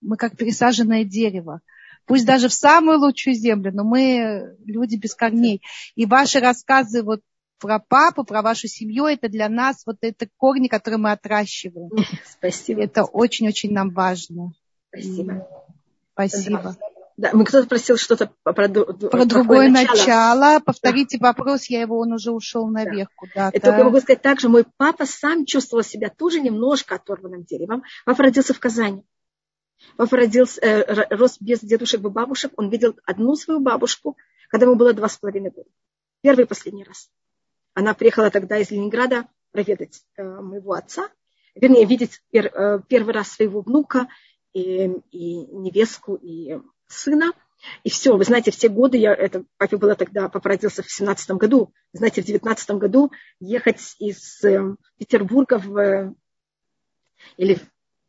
Мы как пересаженное дерево. Пусть даже в самую лучшую землю, но мы люди без корней. И ваши рассказы вот про папу, про вашу семью, это для нас вот это корни, которые мы отращиваем. *laughs* Спасибо. Это очень-очень нам важно. Спасибо. Спасибо. Да, мы кто-то просил что-то про, про другое начало. начало. Повторите да. вопрос, я его, он уже ушел наверх да. куда-то. И только могу сказать так же, мой папа сам чувствовал себя тоже немножко оторванным деревом. Папа родился в Казани. Папа родился, э, рос без дедушек и бабушек. Он видел одну свою бабушку, когда ему было два с половиной года. Первый и последний раз. Она приехала тогда из Ленинграда проведать э, моего отца, вернее, видеть пер, э, первый раз своего внука и, и невестку, и сына. И все, вы знаете, все годы, я, это, папе было тогда, папа родился в 17 году, знаете, в 19 году ехать из э, Петербурга в, или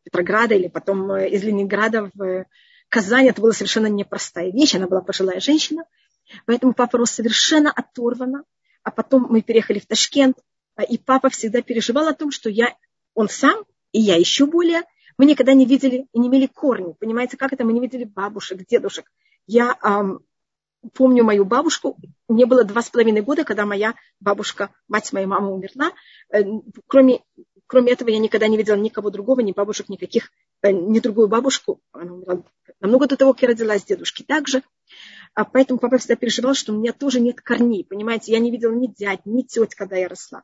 Петрограда, или потом э, из Ленинграда в Казань, это была совершенно непростая вещь, она была пожилая женщина, поэтому папа рос совершенно оторванно. А потом мы переехали в Ташкент, а, и папа всегда переживал о том, что я, он сам, и я еще более, мы никогда не видели и не имели корни. Понимаете, как это? Мы не видели бабушек, дедушек. Я эм, помню мою бабушку, мне было два с половиной года, когда моя бабушка, мать моей мамы умерла. Э, кроме, кроме этого я никогда не видела никого другого, ни бабушек, никаких, э, ни другую бабушку. Она умерла намного до того, как я родилась, дедушки также. А поэтому папа всегда переживал, что у меня тоже нет корней. Понимаете, я не видела ни дядь, ни теть, когда я росла.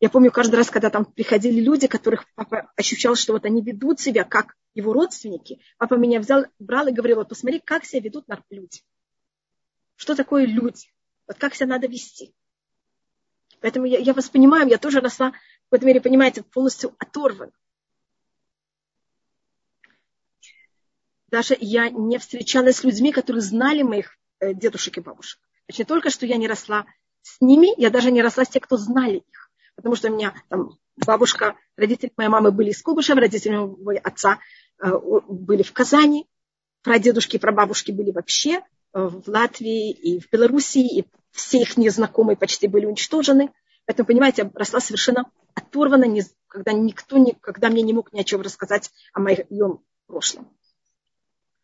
Я помню каждый раз, когда там приходили люди, которых папа ощущал, что вот они ведут себя как его родственники. Папа меня взял, брал и говорил, вот посмотри, как себя ведут люди. Что такое люди? Вот как себя надо вести. Поэтому я, я вас понимаю, я тоже росла, в этом мере, понимаете, полностью оторвана. даже я не встречалась с людьми, которые знали моих э, дедушек и бабушек. Значит, не только, что я не росла с ними, я даже не росла с теми, кто знали их. Потому что у меня там бабушка, родители моей мамы были из Кубышева, родители моего отца э, были в Казани, прадедушки и прабабушки были вообще э, в Латвии и в Белоруссии, и все их незнакомые почти были уничтожены. Поэтому, понимаете, я росла совершенно оторвана, когда никто никогда мне не мог ни о чем рассказать о моем прошлом.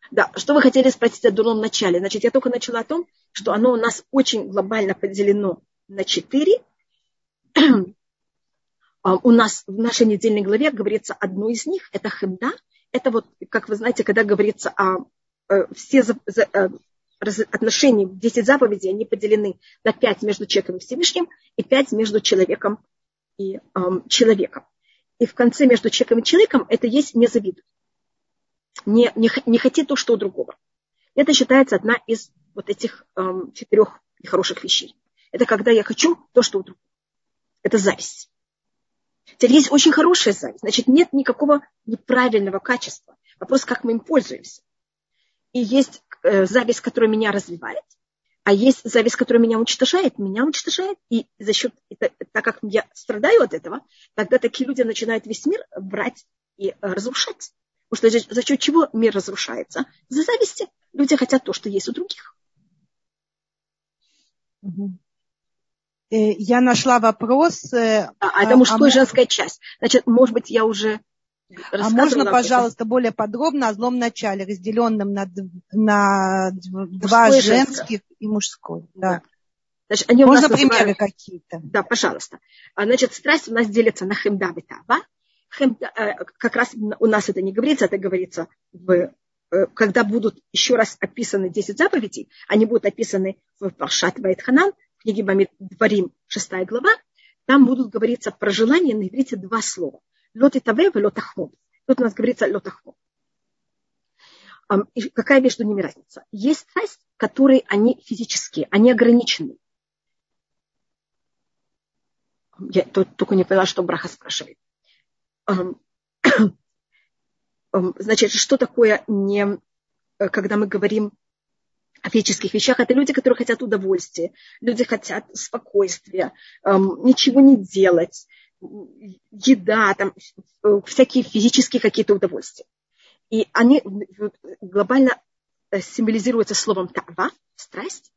Да, что вы хотели спросить о дурном начале? Значит, я только начала о том, что оно у нас очень глобально поделено на четыре, *clears throat* у нас в нашей недельной главе говорится одно из них, это хемда. Это вот, как вы знаете, когда говорится о э, все э, отношения, 10 заповедей, они поделены на 5 между человеком и Всевышним и 5 между человеком и эм, человеком. И в конце между человеком и человеком это есть не завидуй. Не, не, не хоти то, что у другого. Это считается одна из вот этих эм, четырех нехороших вещей. Это когда я хочу то, что у другого. Это зависть. Теперь есть очень хорошая зависть. Значит, нет никакого неправильного качества. Вопрос, как мы им пользуемся. И есть э, зависть, которая меня развивает, а есть зависть, которая меня уничтожает, меня уничтожает. И за счет, это, так как я страдаю от этого, тогда такие люди начинают весь мир брать и э, разрушать. Потому что за, за счет чего мир разрушается? За зависти. Люди хотят то, что есть у других. Э, я нашла вопрос. Э, а, это мужская и женская часть. Значит, может быть, я уже а можно, пожалуйста, более подробно о злом начале, разделенном на, на два женских и мужской? Да. Значит, они можно примеры какие-то? Да, пожалуйста. А, значит, страсть у нас делится на хемда и тава. Хемда, э, как раз у нас это не говорится, это говорится в когда будут еще раз описаны 10 заповедей, они будут описаны в Паршат Вайтханан, книге Бамид Дворим, 6 глава, там будут говориться про желание на иврите два слова. Лот и таве, лот ахмод. Тут у нас говорится лот ахмод. И какая между ними разница? Есть страсть, которые они физические, они ограничены. Я только не поняла, что Браха спрашивает. *coughs* Значит, что такое не, когда мы говорим о физических вещах, это люди, которые хотят удовольствия, люди хотят спокойствия, эм, ничего не делать, еда, там, э, всякие физические какие-то удовольствия. И они глобально э, символизируются словом тава, страсть.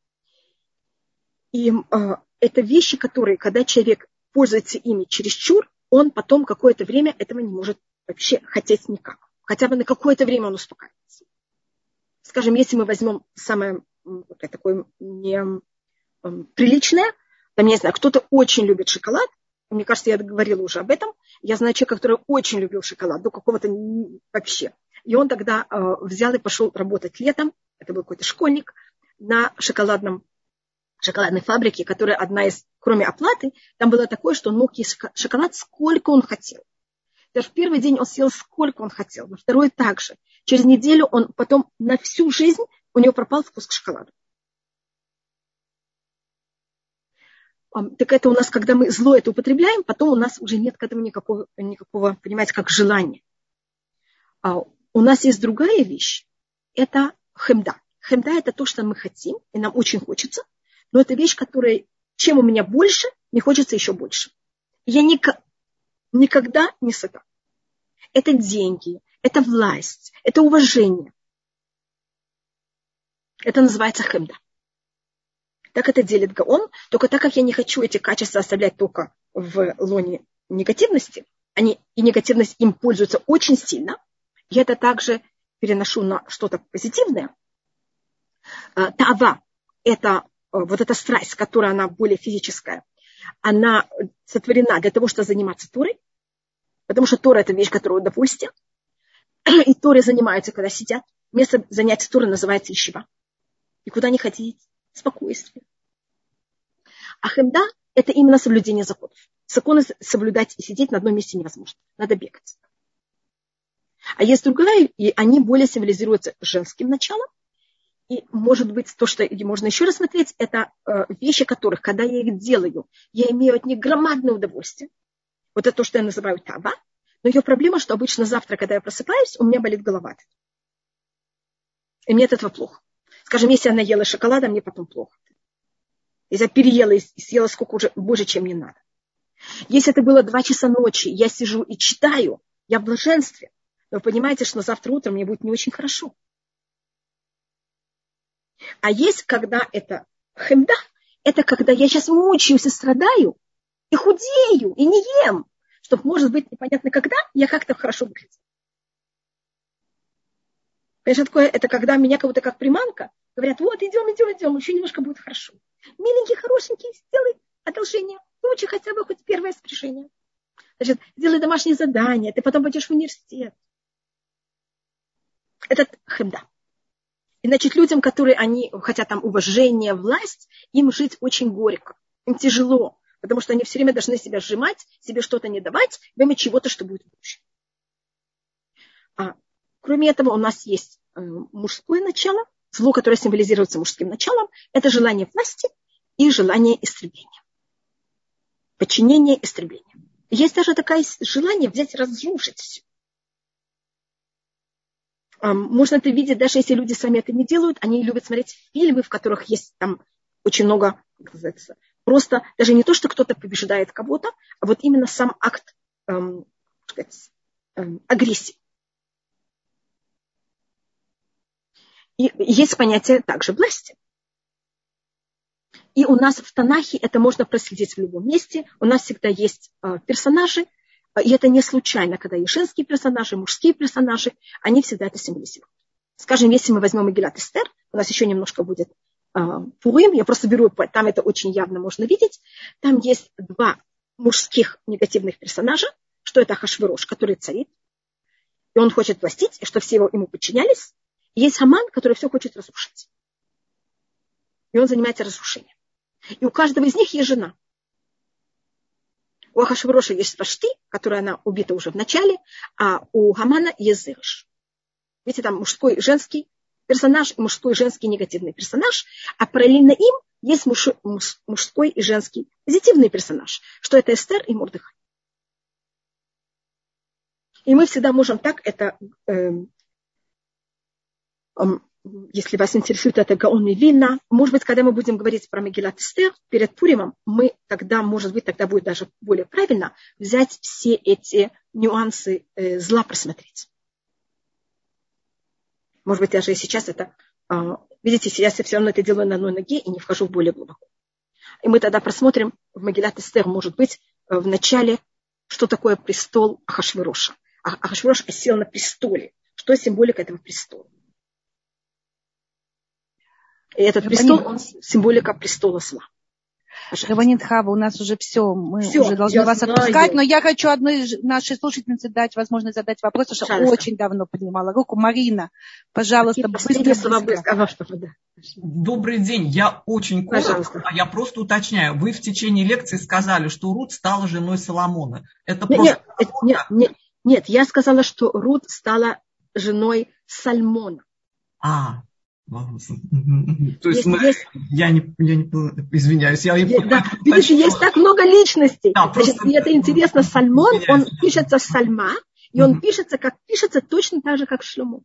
И э, это вещи, которые, когда человек пользуется ими чересчур, он потом какое-то время этого не может вообще хотеть никак. Хотя бы на какое-то время он успокаивается скажем, если мы возьмем самое такое не, приличное, там, я не знаю, кто-то очень любит шоколад, мне кажется, я говорила уже об этом. Я знаю человека, который очень любил шоколад, до какого-то вообще. И он тогда э, взял и пошел работать летом, это был какой-то школьник, на шоколадном, шоколадной фабрике, которая одна из, кроме оплаты, там было такое, что он мог есть шоколад сколько он хотел. Даже первый день он съел сколько он хотел, во второй также. Через неделю он потом на всю жизнь у него пропал вкус к шоколаду. Так это у нас, когда мы зло это употребляем, потом у нас уже нет к этому никакого, никакого понимаете, как желания. А у нас есть другая вещь. Это хемда. Хемда это то, что мы хотим, и нам очень хочется. Но это вещь, которая, чем у меня больше, мне хочется еще больше. Я никак, никогда не сыта. Это деньги, это власть, это уважение. Это называется хемда. Так это делит Гаон. Только так как я не хочу эти качества оставлять только в лоне негативности, они, и негативность им пользуются очень сильно, я это также переношу на что-то позитивное. А, Тава – это а, вот эта страсть, которая она более физическая, она сотворена для того, чтобы заниматься Турой, потому что Тора – это вещь, которая удовольствие. *clears throat* И Торы занимаются, когда сидят. Место занятия Торы называется Ишива. И куда не ходить? Спокойствие. А хемда – это именно соблюдение законов. Законы соблюдать и сидеть на одном месте невозможно. Надо бегать. А есть другая, и они более символизируются женским началом. И, может быть, то, что можно еще рассмотреть, это э, вещи, которых, когда я их делаю, я имею от них громадное удовольствие. Вот это то, что я называю таба. Но ее проблема, что обычно завтра, когда я просыпаюсь, у меня болит голова. И мне от этого плохо. Скажем, если я наела шоколада, мне потом плохо. Если я переела и съела сколько уже, больше, чем мне надо. Если это было два часа ночи, я сижу и читаю, я в блаженстве. Но вы понимаете, что завтра утром мне будет не очень хорошо. А есть, когда это хемда, это когда я сейчас мучаюсь и страдаю, и худею, и не ем, чтобы, может быть, непонятно когда, я как-то хорошо выгляжу. Понимаешь, такое? Это когда меня как будто как приманка, говорят, вот, идем, идем, идем, еще немножко будет хорошо. Миленький, хорошенький, сделай одолжение, Выучи хотя бы хоть первое спряжение. Значит, сделай домашнее задание, ты потом пойдешь в университет. Это хемда. И, значит, людям, которые они хотят там уважения, власть, им жить очень горько. Им тяжело, потому что они все время должны себя сжимать, себе что-то не давать, во имя чего-то, что будет лучше. А, кроме этого, у нас есть э, мужское начало, зло, которое символизируется мужским началом, это желание власти и желание истребления. Подчинение истребления. Есть даже такое желание взять разрушить все. Можно это видеть, даже если люди сами это не делают, они любят смотреть фильмы, в которых есть там очень много, как называется, просто даже не то, что кто-то побеждает кого-то, а вот именно сам акт эм, сказать, эм, агрессии. И есть понятие также власти. И у нас в Танахе это можно проследить в любом месте. У нас всегда есть э, персонажи, и это не случайно, когда есть женские персонажи, мужские персонажи, они всегда это символизируют. Скажем, если мы возьмем Игилат Эстер, у нас еще немножко будет э, Пурим, я просто беру, там это очень явно можно видеть, там есть два мужских негативных персонажа, что это Хашвирош, который царит, и он хочет властить, и что все его, ему подчинялись. И есть Хаман, который все хочет разрушить. И он занимается разрушением. И у каждого из них есть жена. У Ахашвироша есть Вашти, которая она убита уже в начале, а у Хамана есть Зырыш. Видите, там мужской и женский персонаж, мужской и женский негативный персонаж, а параллельно им есть муж, муж, мужской и женский позитивный персонаж, что это Эстер и Мурдыхай. И мы всегда можем так это э, если вас интересует это Гаон Вильна, может быть, когда мы будем говорить про Мегилат Эстер перед Пуримом, мы тогда, может быть, тогда будет даже более правильно взять все эти нюансы э, зла просмотреть. Может быть, даже сейчас это... Э, видите, сейчас я все равно это делаю на одной ноге и не вхожу в более глубоко. И мы тогда просмотрим в Магилат Эстер, может быть, э, в начале, что такое престол Ахашвироша. Ахашвирош осел на престоле. Что символика этого престола? И этот престол, он символика престола зла. Рабанит Хава, у нас уже все, мы все, уже должны вас знаю. отпускать, но я хочу одной нашей слушательнице дать возможность задать вопрос, потому что очень давно поднимала руку. Марина, пожалуйста, быстро, быстро. Добрый день, я очень коротко, а я просто уточняю. Вы в течение лекции сказали, что Рут стала женой Соломона. Это нет, просто... нет, нет, нет, нет, я сказала, что Рут стала женой Сальмона. А, то есть, есть, мы, есть... Я, не, я не извиняюсь, я есть, да. Видишь, есть так много личностей. Да, Значит, просто... это интересно, Сальмон, он пишется Сальма, и он пишется, как пишется точно так же, как Шлюму.